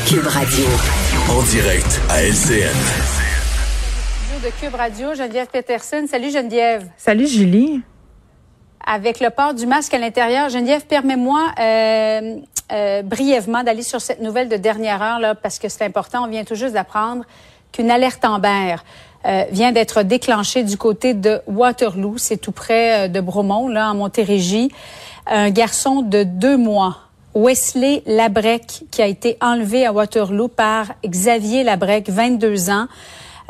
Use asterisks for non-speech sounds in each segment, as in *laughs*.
Cube Radio. En direct à LCN. de Cube Radio, Geneviève Peterson. Salut Geneviève. Salut Julie. Avec le port du masque à l'intérieur, Geneviève, permets-moi euh, euh, brièvement d'aller sur cette nouvelle de dernière heure là, parce que c'est important. On vient tout juste d'apprendre qu'une alerte Amber euh, vient d'être déclenchée du côté de Waterloo, c'est tout près euh, de Bromont, là en Montérégie. Un garçon de deux mois Wesley Labrec, qui a été enlevé à Waterloo par Xavier Labrec, 22 ans.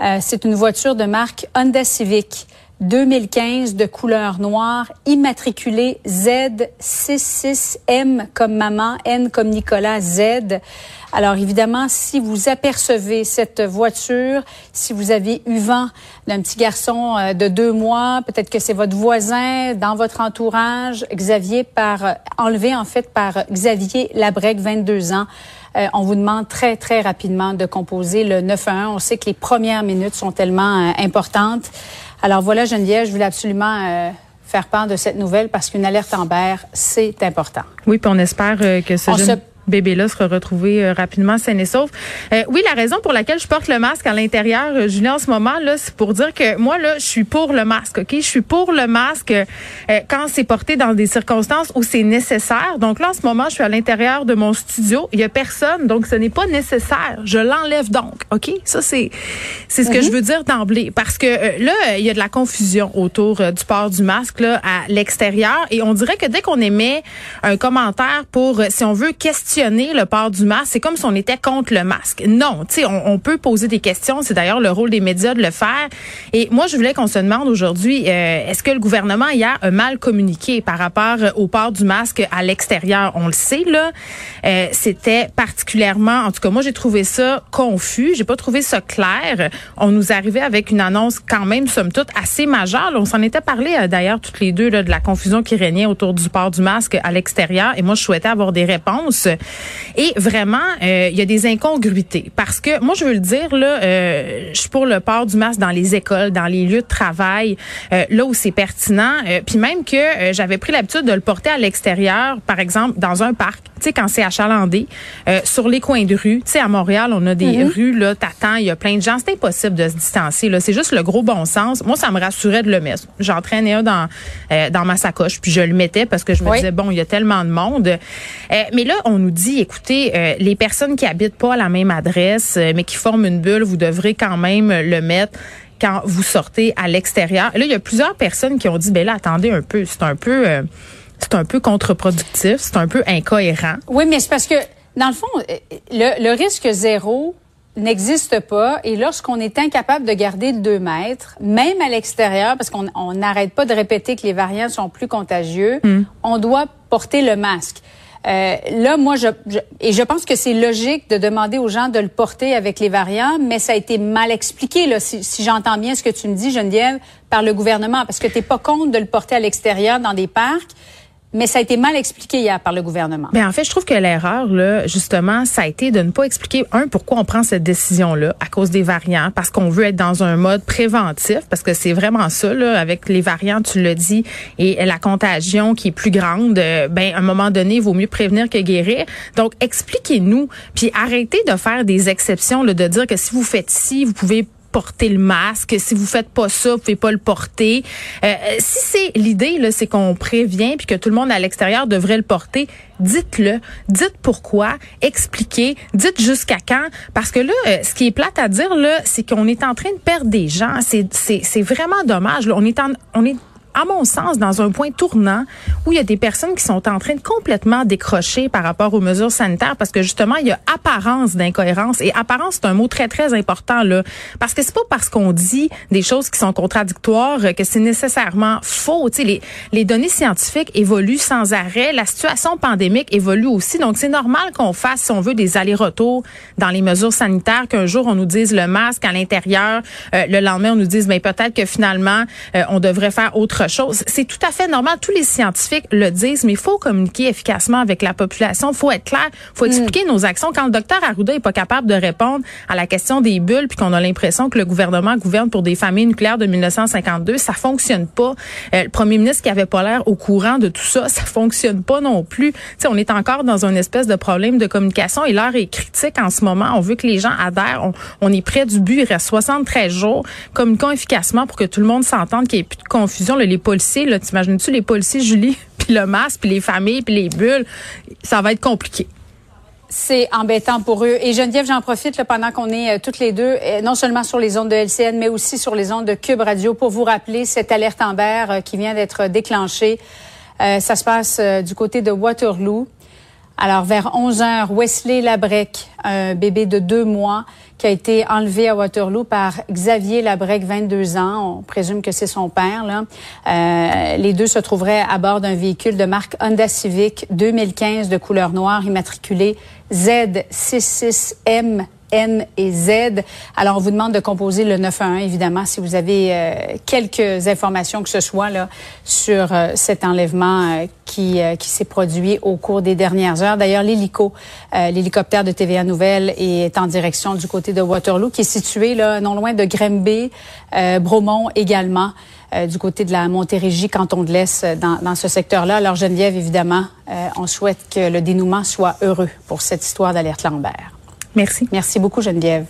Euh, c'est une voiture de marque Honda Civic 2015 de couleur noire, immatriculée Z66M comme maman, N comme Nicolas, Z. Alors évidemment, si vous apercevez cette voiture, si vous avez eu vent d'un petit garçon euh, de deux mois, peut-être que c'est votre voisin dans votre entourage, Xavier par euh, enlevé en fait par Xavier Labrec, 22 ans. Euh, on vous demande très très rapidement de composer le 911. On sait que les premières minutes sont tellement importantes. Alors voilà, Geneviève, je voulais absolument faire part de cette nouvelle parce qu'une alerte Amber, c'est important. Oui, puis on espère que ce jeune bébé-là sera retrouvé euh, rapidement sain et sauf. Euh, oui, la raison pour laquelle je porte le masque à l'intérieur, euh, Julien, en ce moment, là, c'est pour dire que moi, là, je suis pour le masque, OK? Je suis pour le masque euh, quand c'est porté dans des circonstances où c'est nécessaire. Donc là, en ce moment, je suis à l'intérieur de mon studio. Il y a personne, donc ce n'est pas nécessaire. Je l'enlève donc, OK? Ça, c'est c'est ce que je veux dire d'emblée. Parce que là, il y a de la confusion autour du port du masque là, à l'extérieur. Et on dirait que dès qu'on émet un commentaire pour, si on veut, questionner le port du masque, c'est comme si on était contre le masque. Non, tu sais, on, peut poser des questions. C'est d'ailleurs le rôle des médias de le faire. Et moi, je voulais qu'on se demande aujourd'hui, euh, est-ce que le gouvernement hier a mal communiqué par rapport au port du masque à l'extérieur? On le sait, là. Euh, C'était particulièrement, en tout cas, moi, j'ai trouvé ça confus. J'ai pas trouvé ça clair. On nous arrivait avec une annonce quand même, somme toute, assez majeure. on s'en était parlé euh, d'ailleurs toutes les deux là, de la confusion qui régnait autour du port du masque à l'extérieur. Et moi, je souhaitais avoir des réponses. Et vraiment, euh, il y a des incongruités. Parce que moi, je veux le dire, là, euh, je suis pour le port du masque dans les écoles, dans les lieux de travail, euh, là où c'est pertinent. puis même que j'avais pris l'habitude de le porter à l'extérieur, par exemple, dans un parc, tu sais, quand c'est achalandé, sur les coins de rue. Tu sais, à Montréal, on a des mm-hmm. rues, là, t'attends, il y a plein de gens. C'est impossible de se distancer, là. C'est juste le gros bon sens. Moi, ça me rassurait de le mettre. J'entraînais un dans, dans ma sacoche, puis je le mettais parce que je me disais, bon, il y a tellement de monde. mais là, on nous dit, écoutez, euh, les personnes qui habitent pas à la même adresse, euh, mais qui forment une bulle, vous devrez quand même le mettre quand vous sortez à l'extérieur. Là, il y a plusieurs personnes qui ont dit, ben là, attendez un peu, c'est un peu, euh, c'est un peu contre-productif, c'est un peu incohérent. Oui, mais c'est parce que, dans le fond, le, le risque zéro n'existe pas. Et lorsqu'on est incapable de garder le 2 mètres, même à l'extérieur, parce qu'on n'arrête pas de répéter que les variants sont plus contagieux, hmm. on doit porter le masque. Euh, là, moi, je, et je pense que c'est logique de demander aux gens de le porter avec les variants, mais ça a été mal expliqué, là, si, si j'entends bien ce que tu me dis, Geneviève, par le gouvernement, parce que tu n'es pas contre de le porter à l'extérieur dans des parcs mais ça a été mal expliqué hier par le gouvernement. Mais en fait, je trouve que l'erreur, là, justement, ça a été de ne pas expliquer, un, pourquoi on prend cette décision-là à cause des variants, parce qu'on veut être dans un mode préventif, parce que c'est vraiment ça, là, avec les variants, tu le dis, et la contagion qui est plus grande, euh, ben, à un moment donné, il vaut mieux prévenir que guérir. Donc, expliquez-nous, puis arrêtez de faire des exceptions, là, de dire que si vous faites ci, vous pouvez porter le masque. Si vous faites pas ça, vous pouvez pas le porter. Euh, si c'est l'idée, là, c'est qu'on prévient puis que tout le monde à l'extérieur devrait le porter, dites-le. Dites pourquoi. Expliquez. Dites jusqu'à quand. Parce que là, euh, ce qui est plate à dire, là, c'est qu'on est en train de perdre des gens. C'est, c'est, c'est vraiment dommage. Là. On est en, on est à mon sens, dans un point tournant où il y a des personnes qui sont en train de complètement décrocher par rapport aux mesures sanitaires parce que justement, il y a apparence d'incohérence. Et apparence, c'est un mot très, très important, là. Parce que c'est pas parce qu'on dit des choses qui sont contradictoires que c'est nécessairement faux. Tu sais, les, les données scientifiques évoluent sans arrêt. La situation pandémique évolue aussi. Donc, c'est normal qu'on fasse, si on veut, des allers-retours dans les mesures sanitaires, qu'un jour, on nous dise le masque à l'intérieur, euh, le lendemain, on nous dise, mais peut-être que finalement, euh, on devrait faire autre chose. C'est tout à fait normal. Tous les scientifiques le disent, mais il faut communiquer efficacement avec la population. Il faut être clair. Il faut expliquer mm. nos actions. Quand le docteur Arruda est pas capable de répondre à la question des bulles, puis qu'on a l'impression que le gouvernement gouverne pour des familles nucléaires de 1952, ça fonctionne pas. Euh, le premier ministre qui avait pas l'air au courant de tout ça, *laughs* ça fonctionne pas non plus. on est encore dans une espèce de problème de communication et l'heure est critique en ce moment. On veut que les gens adhèrent. On, est près du but. Il reste 73 jours. Communiquons efficacement pour que tout le monde s'entende, qu'il n'y ait plus de confusion. Les policiers, là, t'imagines-tu les policiers, Julie, *laughs* puis le masque, puis les familles, puis les bulles, ça va être compliqué. C'est embêtant pour eux. Et Geneviève, j'en profite pendant qu'on est euh, toutes les deux, euh, non seulement sur les ondes de LCN, mais aussi sur les ondes de Cube Radio, pour vous rappeler cette alerte en euh, qui vient d'être déclenchée. ça se passe du côté de Waterloo. Alors, vers 11 heures, Wesley Labrec, un bébé de deux mois, qui a été enlevé à Waterloo par Xavier Labrec, 22 ans. On présume que c'est son père. Là. Euh, les deux se trouveraient à bord d'un véhicule de marque Honda Civic 2015 de couleur noire, immatriculé Z66M N et Z. Alors, on vous demande de composer le 911, évidemment, si vous avez euh, quelques informations que ce soit là sur euh, cet enlèvement euh, qui, qui s'est produit au cours des dernières heures. D'ailleurs, l'hélico, l'hélicoptère de TVA Nouvelle est en direction du côté de Waterloo, qui est situé là non loin de Grimby, Bromont également. du côté de la Montérégie, canton de l'Est, dans, dans ce secteur-là. Alors, Geneviève, évidemment, on souhaite que le dénouement soit heureux pour cette histoire d'alerte Lambert. Merci. Merci beaucoup, Geneviève.